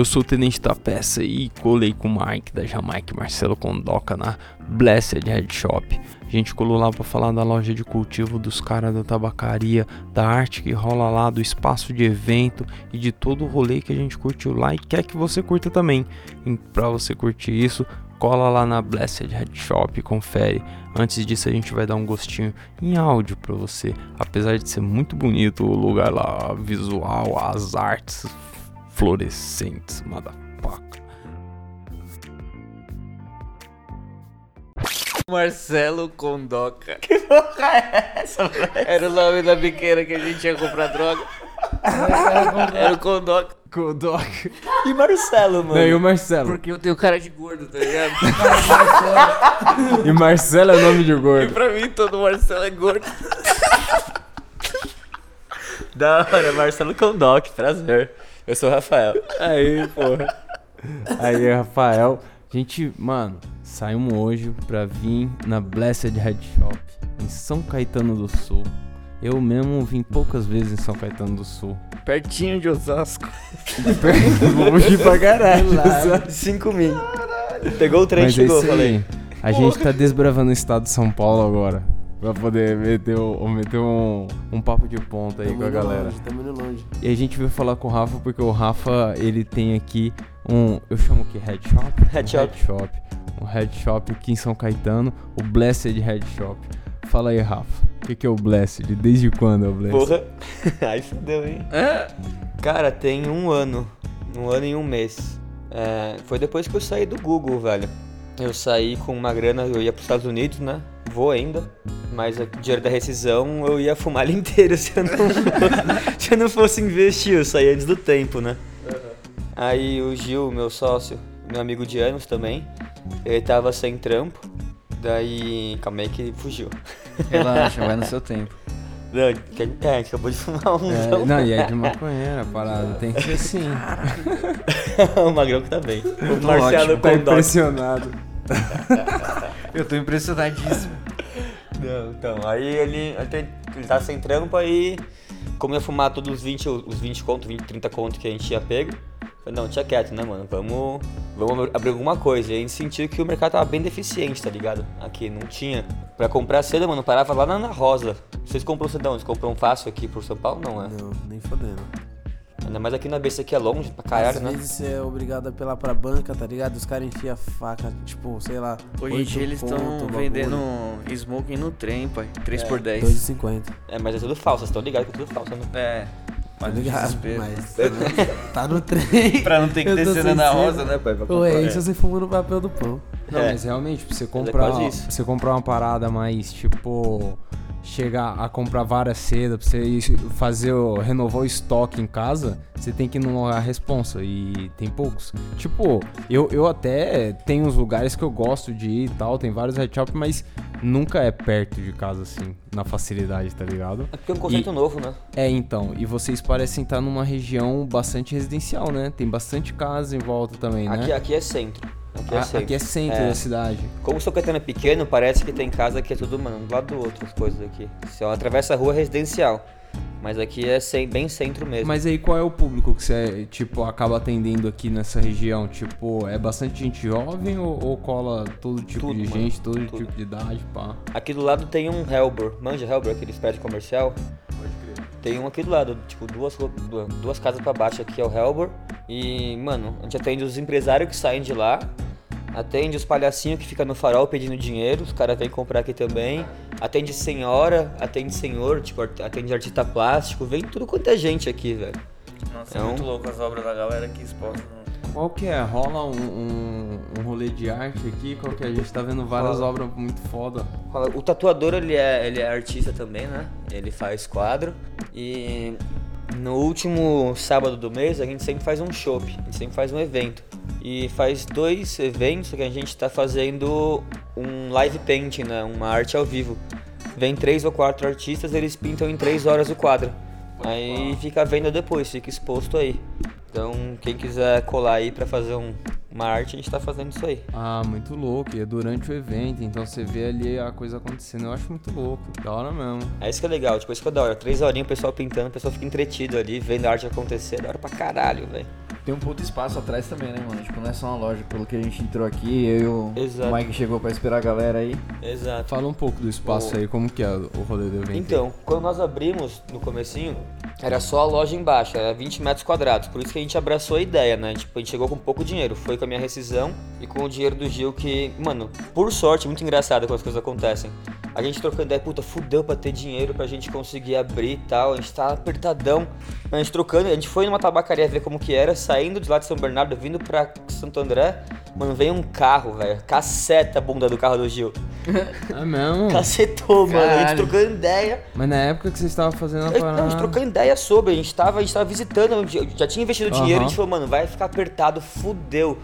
Eu sou o Tenente da Peça e colei com o Mike da Jamaica Marcelo Condoca na Blessed Head Shop. A gente colou lá para falar da loja de cultivo dos caras da tabacaria, da arte que rola lá, do espaço de evento e de todo o rolê que a gente curtiu lá e quer que você curta também. Pra você curtir isso, cola lá na Blessed Head Shop e confere. Antes disso a gente vai dar um gostinho em áudio para você. Apesar de ser muito bonito o lugar lá, visual, as artes fluorescentes, motherfucker. Marcelo Condoca. Que porra é essa, velho? Era o nome da biqueira que a gente ia comprar droga. Era o Condoca. Condoca. E Marcelo, mano? Não, e o Marcelo? Porque eu tenho cara de gordo, tá ligado? E Marcelo é nome de E gordo. pra mim todo Marcelo é gordo. Da hora, Marcelo Condoc, prazer. Eu sou o Rafael. Aí, porra. Aí, Rafael. Gente, mano, saímos hoje pra vir na Blessed Head Shop em São Caetano do Sul. Eu mesmo vim poucas vezes em São Caetano do Sul. Pertinho de Osasco. Ir pra caralho. Lá, 5 mil. Pegou o trem é chegou, falei. A gente tá desbravando o estado de São Paulo agora. Pra poder meter, o- meter um, um papo de ponta aí Tamo com a galera. Longe, tamo indo longe. E a gente veio falar com o Rafa porque o Rafa, ele tem aqui um, eu chamo que Head Shop? Head um Shop. Head Shop. Um Head Shop aqui em São Caetano, o Blessed Head Shop. Fala aí, Rafa. O que, que é o Blessed? Desde quando é o Blessed? Porra. Aí fudeu, hein? Cara, tem um ano. Um ano e um mês. É, foi depois que eu saí do Google, velho. Eu saí com uma grana, eu ia pros Estados Unidos, né? Vou ainda. Mas o dinheiro da rescisão eu ia fumar ele inteiro se eu não fosse, se eu não fosse investir. Eu saí antes do tempo, né? Aí o Gil, meu sócio, meu amigo de anos também, ele tava sem trampo. Daí, calma aí que ele fugiu. Relaxa, vai no seu tempo. Não, é, acabou de fumar um. É, não, e é de maconheira parada. Tem que ser assim. o Magrão que tá bem. O Marcelo ótimo, Tá impressionado. Eu tô impressionadíssimo. Não, então, aí ele, ele, tá sem trampo, aí como ia fumar todos os 20, os 20 conto, 20, 30 conto que a gente tinha pego, falei, não, tinha quieto, né, mano, vamos, vamos abrir alguma coisa. E a gente sentiu que o mercado tava bem deficiente, tá ligado? Aqui, não tinha. Pra comprar cedo, mano, parava lá na Ana Rosa. Vocês compram onde? Vocês compram fácil aqui por São Paulo? Não, é? Não, nem fodendo. Ainda mais aqui na BC que é longe pra caralho, Às né? vezes você é obrigado a apelar pra banca, tá ligado? Os caras enfiam a faca, tipo, sei lá. Hoje em dia eles estão vendendo smoking no trem, pai. 3 por 10 2,50. É, mas é tudo falso, vocês estão ligados que é tudo falso, né? É. Tá Mas ligado? Mas tá no trem. Pra não ter que descer na rosa, né, pai? Pra Ou é comprar. isso você fuma no papel do pão. Não, É. mas realmente, pra você quase comprar, isso. pra você comprar uma parada mais, tipo, chegar a comprar várias cedas, pra você fazer, o, renovar o estoque em casa, você tem que ir numa responsa e tem poucos. Tipo, eu, eu até tenho uns lugares que eu gosto de ir e tal, tem vários head shop, mas nunca é perto de casa, assim, na facilidade, tá ligado? É porque é um conceito E- novo, né? É, então, e vocês parecem estar numa região bastante residencial, né? Tem bastante casa em volta também, né? Aqui, aqui é centro. Aqui é A- centro. aqui é centro É. da cidade. Como o São Caetano é pequeno, parece que tem casa que é tudo, mano, do lado do outro, as coisas aqui. Se ela atravessa a rua é residencial. Mas aqui é cem- bem centro mesmo. Mas aí qual é o público que você, tipo, acaba atendendo aqui nessa região? Tipo, é bastante gente jovem ou, ou cola todo tipo Tudo, de mano, gente, todo tudo. tipo de idade, pá? Aqui do lado tem um Helbor. Manja Helbor, aquele prédio comercial? Pode crer. Tem um aqui do lado, tipo, duas, duas casas pra baixo aqui é o Helbor. E, mano, a gente atende os empresários que saem de lá. Atende os palhacinhos que ficam no farol pedindo dinheiro, os caras vêm comprar aqui também. Atende senhora, atende senhor, tipo, atende artista plástico, vem tudo quanto é gente aqui, velho. Nossa, É é um- muito louco as obras da galera aqui expostas. no- Qual que é? Rola um, um, um rolê de arte aqui? Qual que é? A gente tá vendo várias Rola. obras muito foda. O tatuador, ele é, ele é artista também, né? Ele faz quadro. E no último sábado do mês, a gente sempre faz um show, a gente sempre faz um evento. E faz dois eventos que a gente tá fazendo um live painting, né? Uma arte ao vivo. Vem três ou quatro artistas, eles pintam em três horas o quadro. Aí fica à venda depois, fica exposto aí. Então, quem quiser colar aí pra fazer um- uma arte, a gente tá fazendo isso aí. Ah, muito louco. E é durante o evento, então você vê ali a coisa acontecendo. Eu acho muito louco. Da hora mesmo. É isso que é legal, tipo, isso que é da hora. Três horinhas o pessoal pintando, o pessoal fica entretido ali, vendo a arte acontecer, é da hora pra caralho, velho. tem um puto espaço atrás também, né, mano? Tipo, não é só uma loja. Pelo que a gente entrou aqui, eu e o Exato. Mike chegou pra esperar a galera aí. Exato. Fala um pouco do espaço O- aí, como que é o rolê do evento? Então, quando nós abrimos no comecinho, era só a loja embaixo, era 20 metros quadrados. Por isso que a gente abraçou a ideia, né? Tipo, a gente chegou com pouco dinheiro. Foi com a minha rescisão e com o dinheiro do Gil que, mano, por sorte, muito engraçado quando as coisas acontecem. A gente trocando ideia, puta, fudeu pra ter dinheiro pra gente conseguir abrir e tal. A gente tá apertadão. A gente trocando, a gente foi numa tabacaria ver como que era, saindo de lá de São Bernardo, vindo pra Santo André. Mano, veio um carro, velho. Caceta a bunda do carro do Gil. É mesmo? Cacetou, mano. A gente Caralho. trocando ideia. Mas na época que você estava fazendo a A gente- não, a gente parada... trocando ideia sobre, a gente tava, a gente tava visitando, já- tinha investido dinheiro, a gente falou, mano, vai ficar apertado, fudeu.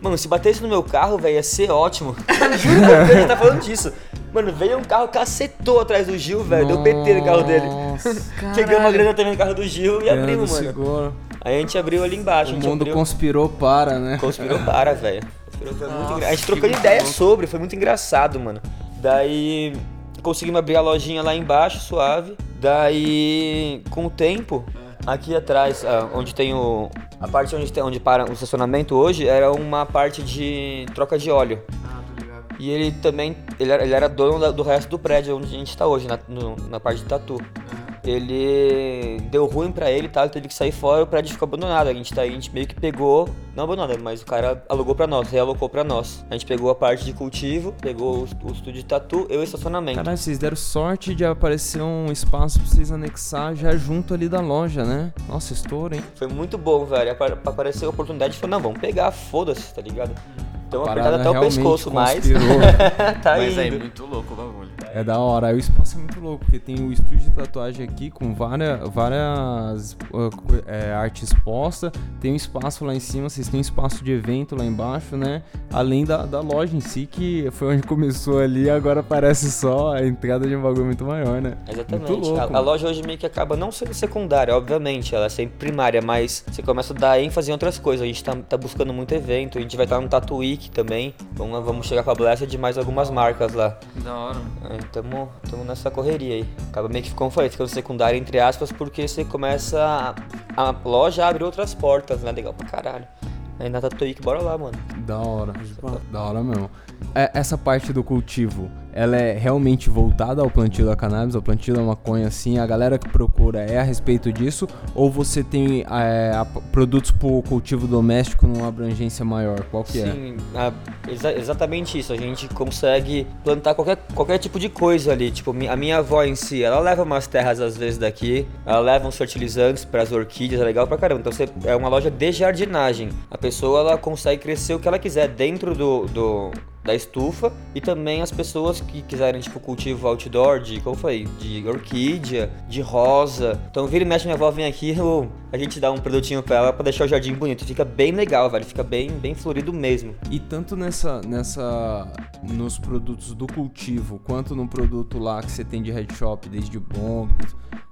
Mano, se batesse no meu carro, velho, ia ser ótimo. Juro que a gente tá falando disso. Mano, veio um carro, cacetou atrás do Gil, velho, deu PT no carro dele. Nossa, Pegamos uma grana também no carro do Gil e abrimos, mano. seguro. Aí a gente abriu ali embaixo, O mundo abriu... conspirou para, né? Conspirou para, velho. Foi muito engra- A gente trocando ideia sobre, foi muito engraçado, mano. Daí conseguimos abrir a lojinha lá embaixo, suave. Daí, com o tempo, aqui atrás, ah, onde tem o. A parte onde, tem, onde para o estacionamento hoje era uma parte de troca de óleo. Ah, tô ligado. E ele também, ele era, ele era dono da- do resto do prédio onde a gente tá hoje, na, no- na parte de tatu. Ele deu ruim pra ele, tá? Ele teve que sair fora, o prédio ficou abandonado. A gente tá aí, a gente meio que pegou, não abandonado, mas o cara alugou pra nós, realocou pra nós. A gente pegou a parte de cultivo, pegou o, o estúdio de tatu, e o estacionamento. Caralho, vocês deram sorte de aparecer um espaço pra vocês anexar já junto ali da loja, né? Nossa, estouro, hein? Foi muito bom, velho. Apa- Apareceu a oportunidade e falou, não, vamos pegar, foda-se, tá ligado? Então Parada apertado até o pescoço, mas conspirou. tá Mas indo. é muito louco o bagulho. É da hora. Aí o espaço é muito louco, porque tem o estúdio de tatuagem aqui com várias, várias uh, co- é, arte exposta. Tem um espaço lá em cima, vocês têm um espaço de evento lá embaixo, né? Além da, da loja em si, que foi onde começou ali, agora parece só a entrada de um bagulho muito maior, né? Exatamente. Muito louco, a, a loja hoje meio que acaba não sendo secundária, obviamente, ela é sempre primária, mas você começa a dar ênfase em outras coisas. A gente tá, tá buscando muito evento, a gente vai estar no Tattoo Week também. Vamos, vamos chegar com a Blessed de mais algumas marcas lá. Da hora. É, tamo, tamo nessa correria aí. Acaba meio que, como eu falei, ficando secundária entre aspas, porque você começa. A, a loja abre outras portas, né? Legal pra caralho. Aí na Week, bora lá, mano. Da hora. Da hora mesmo. É, essa parte do cultivo, ela é realmente voltada ao plantio da cannabis, ao plantio da maconha, assim? A galera que procura é a respeito disso? Ou você tem é, a- produtos pro cultivo doméstico numa abrangência maior? Qual que é? Sim, exa- exatamente isso. A gente consegue plantar qualquer, qualquer tipo de coisa ali. Tipo, a minha avó em si, ela leva umas terras às vezes daqui, ela leva uns fertilizantes para as orquídeas, é legal pra caramba. Então você, é uma loja de jardinagem. A pessoa ela consegue crescer o que ela quiser dentro do, do- da estufa e também as pessoas que quiserem tipo cultivo outdoor de como falei de orquídea de rosa. Então vira e mexe minha avó vem aqui eu- a gente dá um produtinho pra ela pra deixar o jardim bonito. Fica bem legal velho. Fica bem bem florido mesmo. E tanto nessa, nessa, nos produtos do cultivo, quanto no produto lá que você tem de head shop, desde bong,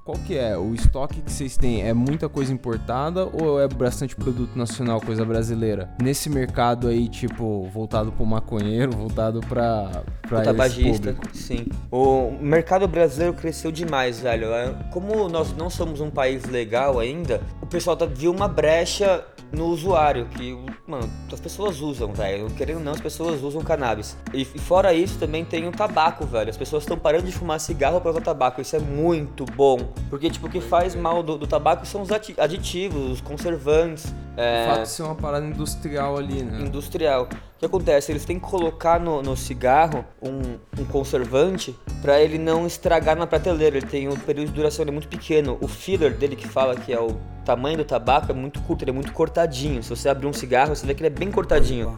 qual que é? O estoque que vocês têm é muita coisa importada ou é bastante produto nacional, coisa brasileira? Nesse mercado aí, tipo, voltado pro maconheiro, voltado pra, pra o esse tabagista, sim. O mercado brasileiro cresceu demais, velho. É, Como nós não somos um país legal ainda, pessoal tá, viu uma brecha no usuário, que, mano, as pessoas usam, velho. Querendo ou não, as pessoas usam cannabis. E, fora isso, também tem o tabaco, velho. As pessoas estão parando de fumar cigarro pra usar tabaco. Isso é muito bom. Porque, tipo, o que faz mal do, do tabaco são os aditivos, os conservantes. É, O fato de ser uma parada industrial ali, né? industrial. O que acontece? Eles têm que colocar no, no cigarro um, um conservante para ele não estragar na prateleira. Ele tem um período de duração é muito pequeno. O filler dele que fala que é o tamanho do tabaco é muito curto, ele é muito cortadinho. Se você abrir um cigarro, você vê que ele é bem cortadinho.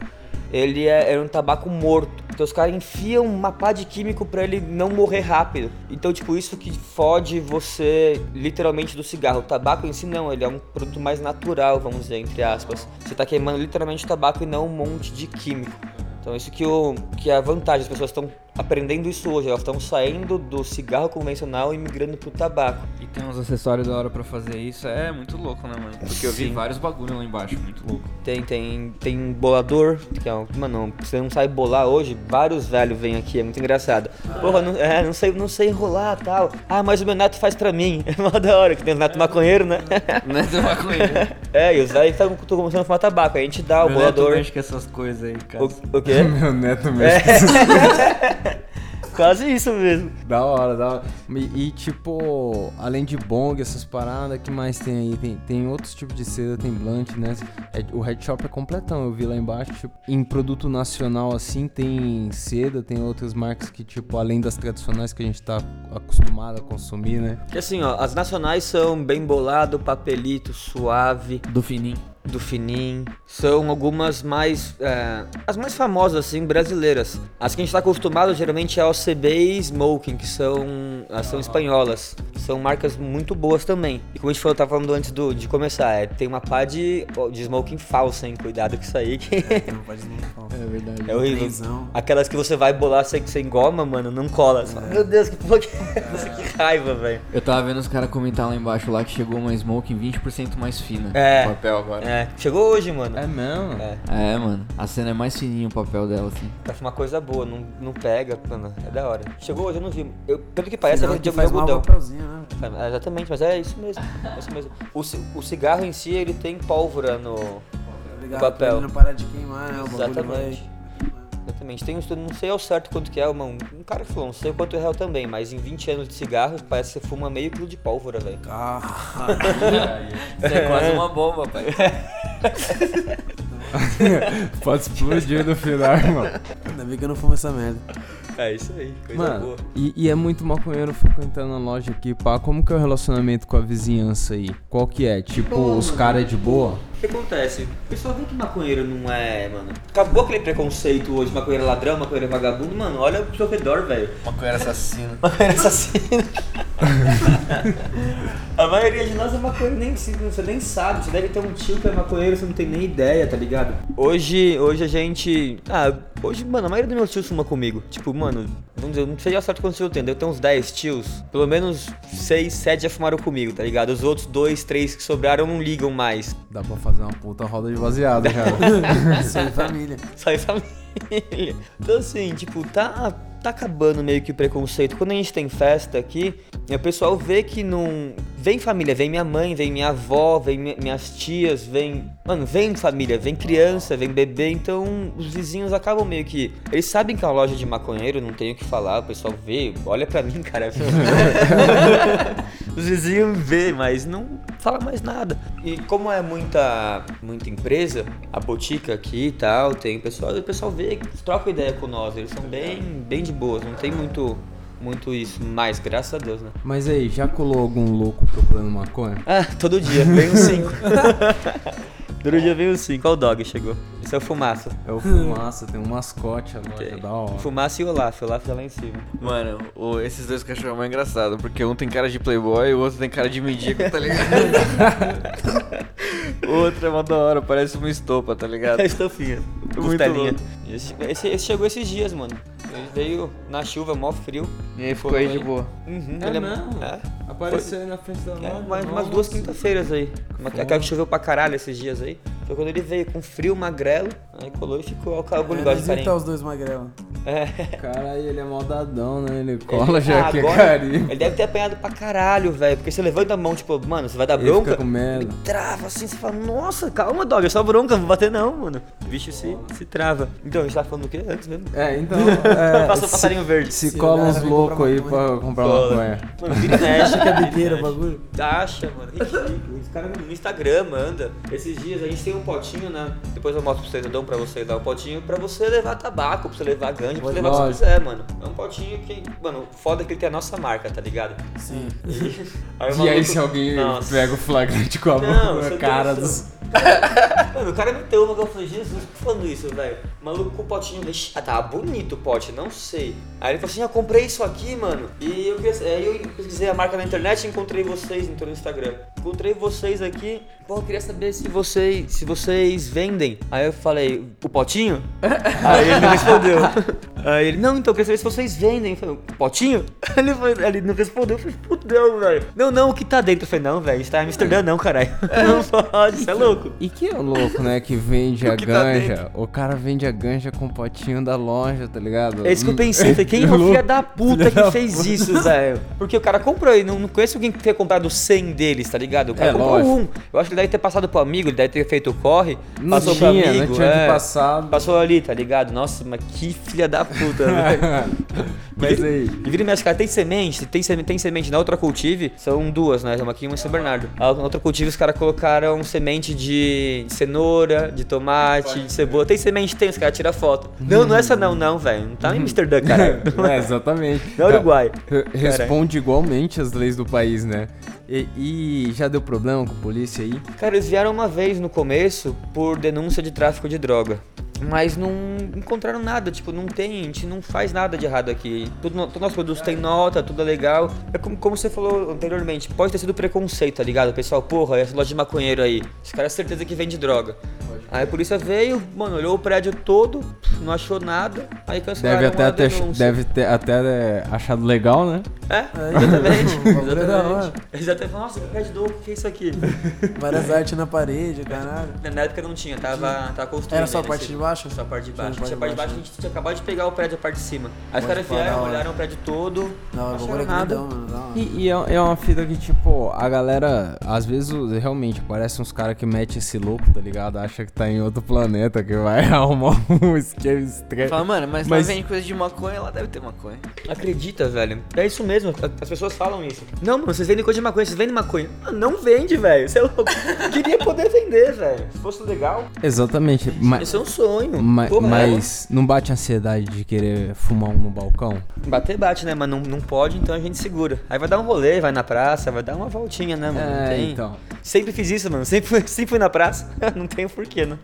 Ele é, é um tabaco morto. Então os caras enfiam uma pá de químico pra ele não morrer rápido. Então, tipo, isso que fode você literalmente do cigarro. O tabaco em si não, ele é um produto mais natural, vamos dizer, entre aspas. Você tá queimando literalmente tabaco e não um monte de químico. Então isso que, o, que é a vantagem, as pessoas estão aprendendo isso hoje, elas estão saindo do cigarro convencional e migrando pro tabaco. E tem uns acessórios da hora pra fazer isso, é muito louco, né, mano? Porque eu vi Sim. vários bagulho lá embaixo, muito louco. Tem, tem, tem bolador, que é um, mano, você não sabe bolar hoje, vários velhos vêm aqui, é muito engraçado. Porra, não, é, não sei, não sei enrolar tal. Ah, mas o meu neto faz pra mim. É mó da hora, que tem o neto maconheiro, né? Né, tem maconha. É, e os velhos estão começando a fumar tabaco, aí a gente dá o bolador. mexe com essas coisas aí, cara. O, o quê? Meu neto mesmo. Quase isso mesmo. Da hora, da hora. E, e, tipo, além de bong, essas paradas, que mais tem aí? Tem, tem outros tipos de seda, tem blunt, né? É, o head shop é completão, eu vi lá embaixo. Tipo, em produto nacional, assim, tem seda, tem outras marcas que, tipo, além das tradicionais que a gente tá acostumado a consumir, né? Que assim, ó, as nacionais são bem bolado, papelito, suave, Do fininho. Do fininho. São algumas mais. é, as mais famosas, assim, brasileiras. As que a gente tá acostumado geralmente é a OCB e Smoking, que são, elas são espanholas. São marcas muito boas também. E como a gente falou, tava falando antes do, de começar, é, tem uma pá de, de smoking falsa, hein? Cuidado com isso aí, que Não pode nem falar. É verdade. é horrível. Trenzão. Aquelas que você vai bolar sem, sem goma, mano, não cola. Você fala, Meu Deus, que porra que é? Que raiva, velho. Eu tava vendo os caras comentar lá embaixo lá que chegou uma smoking 20% mais fina. É. O papel agora. É, chegou hoje, mano. É mesmo? É. É, mano. A cena é mais fininha o papel dela, assim. Pra uma coisa boa, não, não pega, mano, é da hora. Chegou hoje, eu não vi. Eu, pelo que parece, Senão é de faz algodão. papelzinho, né? É, exatamente, mas é isso mesmo. É isso mesmo. O, o cigarro em si, ele tem pólvora no. Obrigado papel. pra ele não parar de queimar, né? O Exatamente. Exatamente. Tem um estudo, não sei ao certo quanto que é, uma, um cara que falou, não sei quanto é real também, mas em 20 anos de cigarro, parece que você fuma meio quilo de pólvora, velho. Ah, Isso é quase uma bomba, pai. Pode explodir no final, irmão. ainda bem que eu não fumo essa merda. É isso aí, coisa Mano, boa. e, e é muito maconheiro frequentando a loja aqui, pá. Como que é o relacionamento com a vizinhança aí? Qual que é? Tipo, os caras é de boa? O que acontece? O pessoal vê que maconheiro não é, mano. Acabou aquele preconceito hoje, maconheiro ladrão, maconheiro vagabundo, mano. Olha pro seu redor, velho. Maconheiro assassino. Maconheiro assassino. A maioria de nós é maconheiro, nem, você nem sabe. Você deve ter um tio que é maconheiro, você não tem nem ideia, tá ligado? Hoje, hoje a gente. Ah, hoje, mano, a maioria dos meus tios fuma comigo. Tipo, mano, vamos dizer, eu não sei ao certo quantos tios eu tenho. Eu tenho uns 10 tios. Pelo menos 6, 7 já fumaram comigo, tá ligado? Os outros 2, 3 que sobraram não ligam mais. Dá pra fazer uma puta roda de baseado, cara. Isso aí, família. Sai família. Então assim, tipo, tá, tá acabando meio que o preconceito. Quando a gente tem festa aqui, o pessoal vê que não. Vem família, vem minha mãe, vem minha avó, vem mi- minhas tias, vem. Mano, vem família, vem criança, vem bebê, então os vizinhos acabam meio que. Eles sabem que é uma loja de maconheiro, não tem o que falar, o pessoal vê, olha pra mim, cara. os vizinhos vê, mas não fala mais nada. E como é muita, muita empresa, a botica aqui e tal, tem o pessoal, o pessoal vê, troca ideia com nós, eles são bem, bem de boas, não tem muito, muito isso, mas graças a Deus, né? Mas aí, já colou algum louco procurando maconha? Ah, todo dia, vem uns cinco. todo dia uns cinco. Qual dog chegou? Esse é o Fumaça. É o Fumaça, tem um mascote, a loja Tem. da hora. Fumaça e Olaf, Olaf tá lá em cima. Mano, o- esses dois cachorros é mais engraçado, porque um tem cara de playboy e o outro tem cara de mendigo, tá ligado? o outro é uma da hora, parece uma estopa, tá ligado? É estofinha. Muito louco. Esse, esse, esse chegou esses dias, mano. Ele veio na chuva, mó frio. E aí ficou aí de boa. Uhum, É ele mesmo? É, Apareceu aí na frente da é, loja. mais, umas duas quinta-feiras aí. Aquela que choveu pra caralho esses dias aí. Foi quando ele veio com frio, magrelo. Aí colou e ficou. O cara, o É, negócio de carinho. os dois magrelos. É. Caralho, ele é maldadão, né? Ele cola Ele- já ah, que é carinho. Ele deve ter apanhado pra caralho, velho. Porque você levanta a mão, tipo, mano, você vai dar Ele bronca. fica com medo. Ele trava assim, você fala, nossa, calma, dog, é só bronca, não vou bater não, mano. O bicho se, se trava. Então, a gente tava falando do quê antes mesmo? É, então. É, Passa o se- passarinho verde. Se Se cola uns loucos aí pra comprar maconha. Mano, vira e mexe, Fica vira e biqueira o bagulho. Acha, mano. Ridículo. Os caras no Instagram manda. Esses dias a gente tem um potinho, né? Depois eu mostro pra vocês, eu dou um pra vocês dar um potinho pra você levar tabaco, pra você levar ganja, pra você levar o que você quiser, mano. É um potinho que, mano, foda que ele tem a nossa marca, tá ligado? Sim. Aí o E aí, se alguém Nossa. pega o flagrante com a mão na tem cara dos. Mano, o cara meteu uma que eu falei, Jesus, por que falando isso, velho? Maluco com o potinho. Ah, tava bonito o pote, não sei. Aí ele falou assim: Eu comprei isso aqui, mano. E eu, aí eu pesquisei a marca na internet e encontrei vocês então, no Instagram. Encontrei vocês aqui. Pô, eu queria saber se vocês, se vocês vendem. Aí eu falei: O potinho? aí ele me respondeu: Aí ele, não, então, eu queria saber se vocês vendem. Eu falei, potinho? Ele, foi, ele não respondeu, eu falei, putão, velho. Não, não, o que tá dentro? Eu falei, não, velho, isso tá em Amsterdã não, caralho. Não pode, isso é louco. E que é o louco, né? Que vende a que tá ganja. o cara vende a ganja com o potinho da loja, tá ligado? É isso que eu pensei, falei, quem é o Louco. filho da puta que fez isso, velho? Porque o cara comprou e não, não conheço alguém que tenha comprado 100 deles, tá ligado? O cara É, comprou lógico. um. Eu acho que ele deve ter passado pro amigo, ele deve ter feito o corre, Não passou tinha, pro amigo. não tinha é, passado. Passou ali, tá ligado? Nossa, mas que filha da puta, velho. Mas aí. E vira e mexe, cara, tem semente, tem semente, tem semente na outra cultive, são duas, né? Uma aqui e uma em São Bernardo. A outra cultive os caras colocaram semente de cenoura, de tomate, de cebola. Tem semente, tem, os caras tiram foto. Não, não é essa não, não, velho. Não tá em Amsterdã, cara. É, exatamente. Não é Uruguai. Re- Responde igualmente às leis do país, né? E, e já deu problema com a polícia aí? Cara, eles vieram uma vez no começo por denúncia de tráfico de droga. Mas não encontraram nada, tipo, não tem, a gente não faz nada de errado aqui. Tudo, no- todos nossos produtos tem nota, tudo é legal. É como, como você falou anteriormente, pode ter sido preconceito, tá ligado? Pessoal, porra, essa loja de maconheiro aí, os caras certeza que vende droga. Aí a polícia veio, mano, olhou o prédio todo, não achou nada, aí cancelaram Deve até, a ter, deve ter até é, achado legal, né? É, exatamente. é da hora. exatamente. Eles até falaram, nossa, que prédio novo, o que é isso aqui? Várias artes na parede, caralho. Na época não tinha, tava, tava construindo. Era só a parte esse- de baixo? Só a parte de baixo. Tinha a parte de baixo, a gente tinha acabado de pegar o prédio, a parte de cima. Aí os caras vieram, olharam o prédio todo. Não, o acharam é nada. E, e é, é uma fita que, tipo, a galera, às vezes, realmente, parece uns caras que metem esse louco, tá ligado? Acha que tá em outro planeta, que vai arrumar um esquema estranho. Fala, mano, mas, Mas- lá vende coisa de maconha, lá deve ter maconha. Acredita, velho. É isso mesmo, as pessoas falam isso. Não, mano, vocês vendem coisa de maconha, vocês vendem maconha. Não vende, velho. Você é louco. Queria poder vender, velho. Se fosse legal, Exatamente, mas, isso é um sonho. ma- Porra, mas não bate ansiedade de querer fumar um no balcão? é. Bater bate, né? Mas não, não pode, então a gente segura. Aí vai dar um rolê, vai na praça, vai dar uma voltinha, né, mano? Não É, tem- então. Sempre fiz isso, mano. Sempre fui, sempre fui na praça. não tem porquê, né?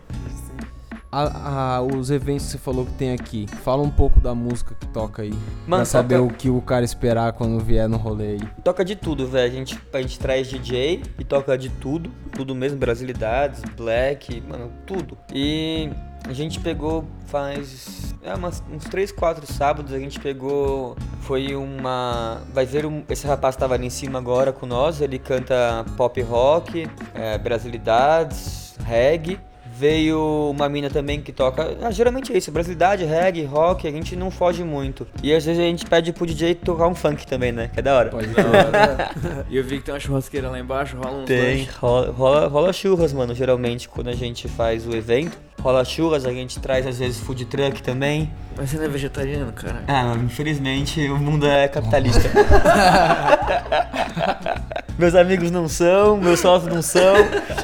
A- a- os eventos que você falou que tem aqui, fala um pouco da música que toca aí. Mano, pra saber toca- o que o cara esperar quando vier no rolê aí. Toca de tudo, velho. A gente, a gente traz DJ e toca de tudo. Tudo mesmo, brasilidades, black, mano, tudo. E a gente pegou faz é, umas- uns 3, 4 sábados. A gente pegou. Foi uma. Vai ver um, esse rapaz tava ali em cima agora com nós. Ele canta pop rock, é, brasilidades, reggae. Veio uma mina também que toca. Ah, geralmente é isso, brasilidade, reggae, rock, a gente não foge muito. E às vezes a gente pede pro DJ tocar um funk também, né? Que é da hora. Pode E eu vi que tem uma churrasqueira lá embaixo, rola uns Tem, rola, rola, rola churras, mano, geralmente quando a gente faz o evento. Rola churras, a gente traz às vezes food truck também. Mas você não é vegetariano, cara? Ah, infelizmente o mundo é capitalista. meus amigos não são, meus sócios não são.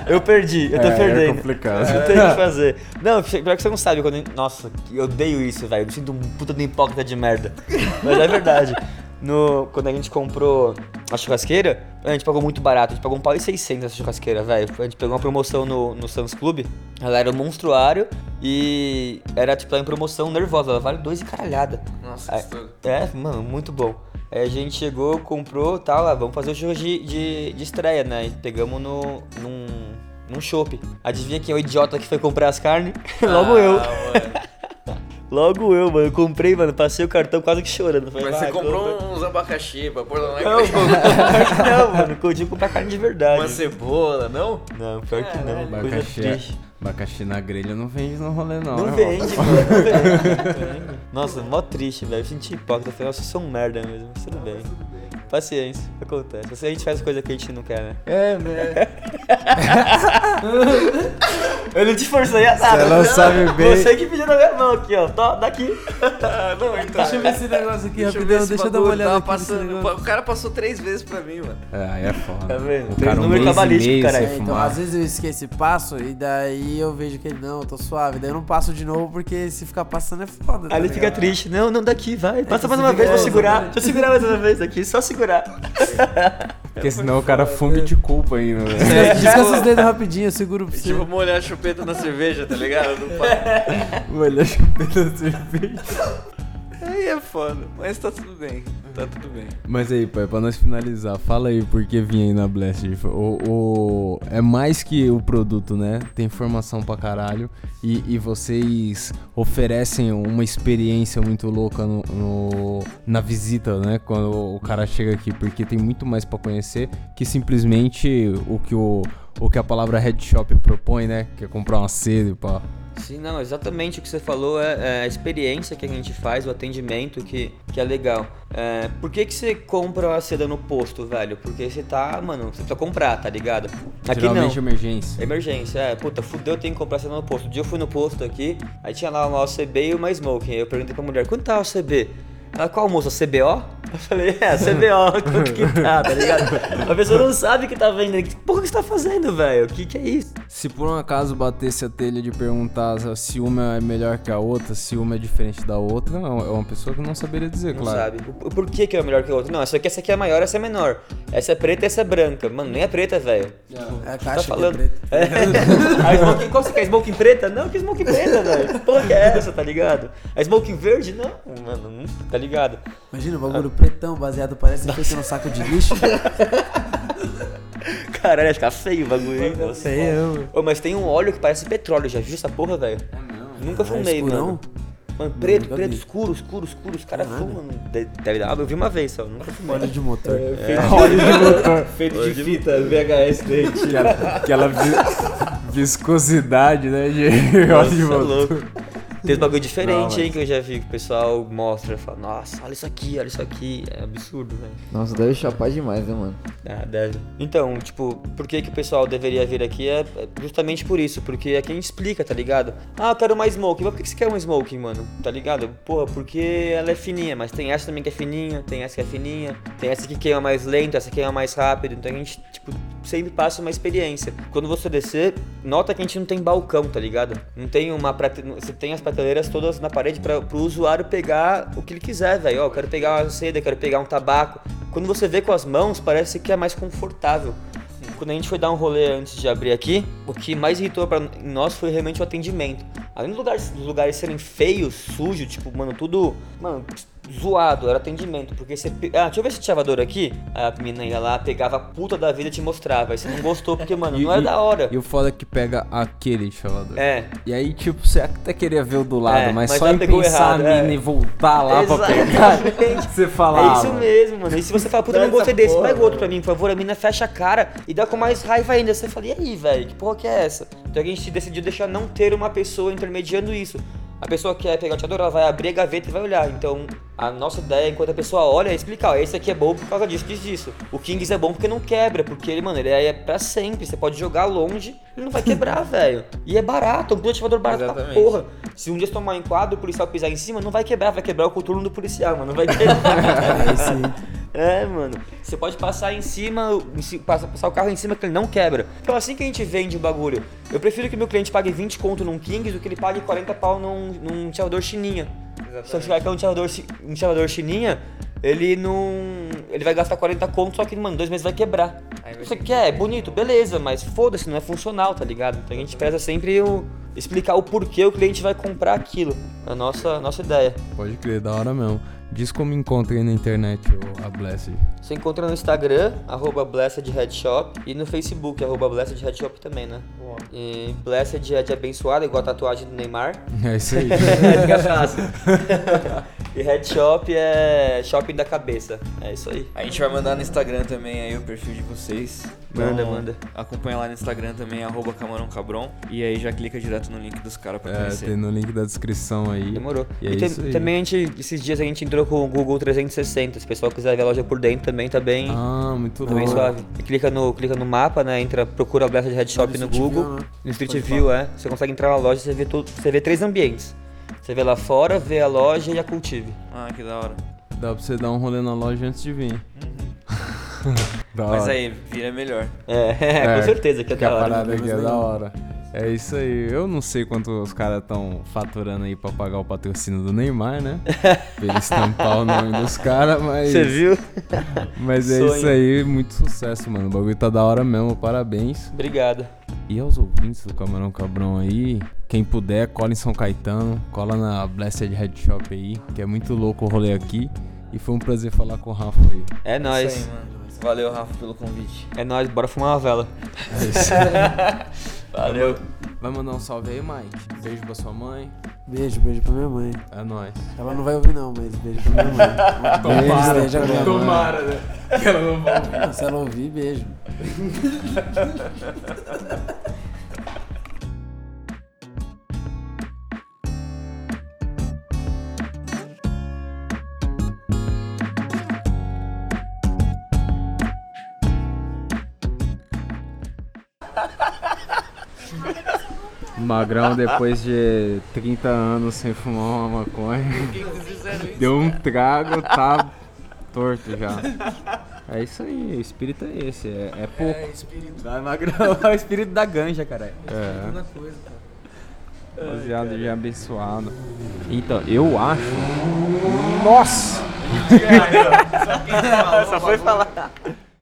Eu perdi, eu tô É, é perdendo. complicado. Não tem o que fazer. Não, pior que você não sabe. Quando, nossa, eu odeio isso, velho. Eu me sinto um puta de hipócrita de merda. Mas é verdade. No, quando a gente comprou a churrasqueira, a gente pagou muito barato. A gente pagou um pau e 600 essa churrasqueira, velho. A gente pegou uma promoção no, no Suns Club. Ela era um monstruário e era, tipo, ela em promoção nervosa. Ela vale dois e caralhada. Nossa, Aí- estouro. É, mano, muito bom. Aí a gente chegou, comprou tal, ah, vamos fazer o churras de, de, de estreia, né? E pegamos no, num, num shopping. Adivinha quem é o idiota que foi comprar as carnes? Logo eu. Ah, mano. Logo eu, mano. Eu comprei, mano. Passei o cartão quase que chorando. Falei, Mas você "Vai, comprou compra." uns abacaxi pra pôr lá na Não. Não, mano. Eu tinha que comprar carne de verdade. Uma cebola, não? Não, pior que não. Coisa Abacaxi, triste. abacaxi na grelha não vende no rolê, não. Não né, vende, mano. Não vende. Não vende. Nossa, mó triste, velho. Eu senti hipócrita. Eu falei, nossa, eu sou um merda mesmo. Mas tudo bem. Paciência, acontece. Assim a gente faz coisa que a gente não quer, né? É, né? Eu não te forcei a nada. Você não sabe bem. Você que pediu na minha mão aqui, ó. Tó, daqui. Ah, não, então. Deixa eu ver esse negócio aqui Deixa rapidão, deixa eu dar uma olhada aqui passando. O cara passou três vezes pra mim, mano. É, aí é foda. Tá vendo? O Tem cara um número e cabalístico, sem É, então, fumar. às vezes eu esqueço e passo, e daí eu vejo que ele, não, eu tô suave. Daí eu não passo de novo, porque se ficar passando é foda. tá Aí ele fica ligado? triste. Não, não, daqui, vai. Passa que mais se uma vez, fica- vou é, segurar. Deixa eu segurar mais uma vez aqui, só segurar. Porque senão o cara fume de culpa ainda, né? É, Descansa os dedos rapidinho, eu seguro pra você. Tipo, molhar a chupeta na cerveja, tá ligado? Não pode. Olha a chupeta da cerveja. É Aí é foda, mas tá tudo bem. Tá tudo bem. Mas aí, pai, pra nós finalizar, fala aí por que vim aí na Blast. O, o- é mais que o produto, né? Tem informação pra caralho. E, e vocês oferecem uma experiência muito louca no, no- na visita, né? Quando o cara chega aqui. Porque tem muito mais pra conhecer que simplesmente o que, o, o que a palavra headshop propõe, né? Que é comprar uma seda e pá. Sim, não, exatamente o que você falou é, é a experiência que a gente faz, o atendimento que, que é legal. É, por que, que você compra a seda no posto, velho? Porque você tá, mano, você precisa comprar, tá ligado? Aqui não. Emergência. Emergência, é, puta, fudeu, eu tenho que comprar seda no posto. Um dia eu fui no posto aqui, aí tinha lá uma OCB e uma Smoking. Aí eu perguntei pra mulher, quanto tá a OCB? Ela, qual moça, CBO? Eu falei, é, CBO, quanto que tá, tá ligado? A pessoa não sabe o que tá vendendo. Que porra que você tá fazendo, velho? O que que é isso? Se por um acaso batesse a telha de perguntar se uma é melhor que a outra, se uma é diferente da outra, não, é uma pessoa que não saberia dizer, Não claro. sabe. O, o porquê que é melhor que a outra? Não, essa aqui, essa aqui é maior, essa é menor. Essa é preta, essa é branca. Mano, nem é preta, velho. É a Tá caixa falando. que é preta. É. A smoking, qual você quer? Smoking preta? Não, que smoking preta, velho. Que porra que é essa, tá ligado? A smoking verde? Não, mano, não, tá ligado? Imagina o bagulho pretão, baseado, parece feito no saco de lixo. Caralho, acho que tá feio o bagulho. Nossa. Feião. Ô, mas tem um óleo que parece petróleo, já viu essa porra, velho? Nunca fumei, escurão? mano. Mano, preto, Nunca preto, vi. escuro, escuro, escuro. Os caras fumam. de- Deve dar. Eu vi uma vez só, nunca fumei. Óleo de motor. Feito de fita VHS dente. Aquela, aquela vi- viscosidade, né? De óleo de Nossa, é motor. louco. Tem uns bagulho diferente Não, mas- aí que eu já vi que o pessoal mostra. Fala, nossa, olha isso aqui, olha isso aqui. É absurdo, velho. Nossa, deve chapar demais, né, mano? Ah, deve. Então, tipo, por que, que o pessoal deveria vir aqui é é justamente por isso, porque aqui a gente explica, tá ligado? Ah, eu quero uma smoking. Mas por que que você quer uma smoking, mano? Tá ligado? Porra, porque ela é fininha, mas tem essa também que é fininha, tem essa que é fininha, tem essa que queima mais lento, essa que queima mais rápido. Então a gente, tipo, sempre passa uma experiência. Quando você descer, nota que a gente não tem balcão, tá ligado? Não tem uma prate... Você tem as prateleiras todas na parede para pro usuário pegar o que ele quiser, velho. Ó, eu quero pegar uma seda, quero pegar um tabaco. Quando você vê com as mãos, parece que é mais confortável. Quando a gente foi dar um rolê antes de abrir aqui, o que mais irritou pra nós foi realmente o atendimento. Além dos lugares, dos lugares serem feios, sujos, tipo, mano, tudo. Mano, zoado, era atendimento. Porque você. pe- Ah, deixa eu ver esse chavador aqui. Aí a menina ia lá, pegava a puta da vida e te mostrava. Aí você não gostou, porque, mano, não era da hora. E o foda é que pega aquele chalador. É. E aí, tipo, você até queria ver o do lado, É, mas, mas só em pegou pensar errado, a mina é. e voltar lá pra pegar, Exatamente. você É falava. isso mesmo, mano. E se você fala, puta, não gostei desse, porra, pega outro pra mim, por favor. A mina fecha a cara e dá com mais raiva ainda. Você fala, e aí, velho, que porra que é essa? Então a gente decidiu deixar não ter uma pessoa intermediando isso. A pessoa que quer pegar o teador, ela vai abrir a gaveta e vai olhar. Então, a nossa ideia, enquanto a pessoa olha, é explicar, ó, esse aqui é bom por causa disso, disso, disso. O Kings é bom porque não quebra, porque ele, mano, ele é pra sempre. Você pode jogar longe, ele não vai quebrar, velho. E é barato, um pulo ativador barato pra Exatamente. porra. Se um dia você tomar um enquadro, o policial pisar em cima, não vai quebrar, vai quebrar o coturno do policial, mano. Não vai quebrar. É isso aí. É, mano. Você pode passar em cima, passar o carro em cima que ele não quebra. Então assim que a gente vende o bagulho, eu prefiro que meu cliente pague 20 conto num Kings do que ele pague 40 pau num, num chaveador chininha. Se eu chegar aqui um chaveador, chi- um chaveador chininha, ele não. Ele vai gastar 40 conto, só que, mano, dois meses vai quebrar. Você quer, é bonito, beleza, mas foda-se, não é funcional, tá ligado? Então a gente preza sempre o, explicar o porquê o cliente vai comprar aquilo. É a nossa, a nossa ideia. Pode crer, da hora mesmo. Diz como encontra aí na internet o, a Blessed. Você encontra no Instagram, arroba Blessed Headshop, e no Facebook, arroba Blessed Headshop também, né? E Blessed é de abençoado, igual a tatuagem do Neymar. É isso aí. Fica fácil. e Headshop é shopping da cabeça. É isso aí. A gente vai mandar no Instagram também aí o perfil de vocês. Manda, manda. Acompanha lá no Instagram também, arroba Camarão Cabron. E aí já clica direto no link dos caras pra é, conhecer. tem no link da descrição aí. Demorou. E é tem- isso aí. também a gente, esses dias a gente entrou com o Google 360. Se o pessoal quiser ver a loja por dentro também, tá bem, Ah, muito tá bem suave. E clica no, clica no mapa, né? Entra, procura a Blessed Headshop no Street Google. View, né? No Street Pode View, é. Você consegue entrar na loja, você vê, tudo, você vê três ambientes. Você vê lá fora, vê a loja e a cultive. Ah, que da hora. Dá pra você dar um rolê na loja antes de vir. da Mas aí, vira melhor. É, É, com certeza que é Que da hora. parada aqui é da hora. É isso aí. Eu não sei quanto os caras estão faturando aí pra pagar o patrocínio do Neymar, né? pra ele estampar o nome dos caras, mas. Você viu? Mas é Sonho. isso aí, muito sucesso, mano. O bagulho tá da hora mesmo, parabéns. Obrigado. E aos ouvintes do Camarão Cabrão aí, quem puder, cola em São Caetano, cola na Blessed Head Shop aí, que é muito louco o rolê aqui. E foi um prazer falar com o Rafa aí. É nóis. Isso aí, mano. Valeu, Rafa, pelo convite. É nóis, bora fumar uma vela. Valeu. Vai mandar um salve aí, Mike. Beijo pra sua mãe. Beijo, beijo pra minha mãe. É nóis. Ela não vai ouvir não, mas beijo pra minha mãe. Um beijo, esteja gravando. né? Que ela não vai ouvir. Se ela ouvir, beijo. Magrão, depois de 30 anos sem fumar uma maconha, deu um trago, tá torto já. É isso aí, o espírito é esse, é, é pouco. Vai, Magrão. É o espírito da ganja, caralho. É. Baseado de abençoado. Então, eu acho. Nossa! Só foi falar.